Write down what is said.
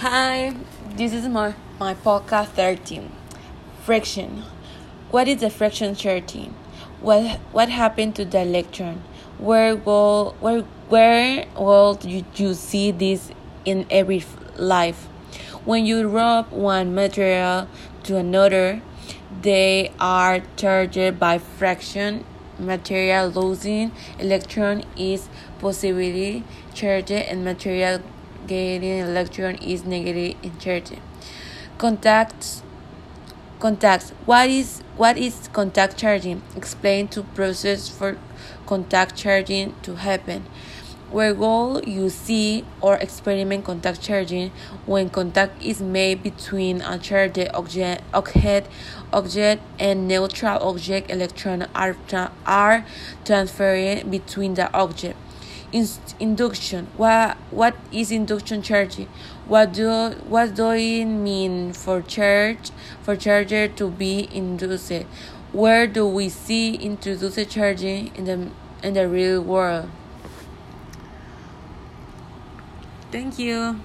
Hi, this is my, my podcast 13. Friction. What is the friction charging? What what happened to the electron? Where will where where will you, you see this in every life? When you rub one material to another, they are charged by friction. Material losing electron is positively charged and material gaining electron is negatively charged. Contacts contacts. What is what is contact charging? Explain to process for contact charging to happen. Where goal you see or experiment contact charging when contact is made between a charged object, object, object and neutral object electron are, are transferred between the object induction. What what is induction charging? What do what do it mean for charge for charger to be induced? Where do we see introduced charging in the in the real world? Thank you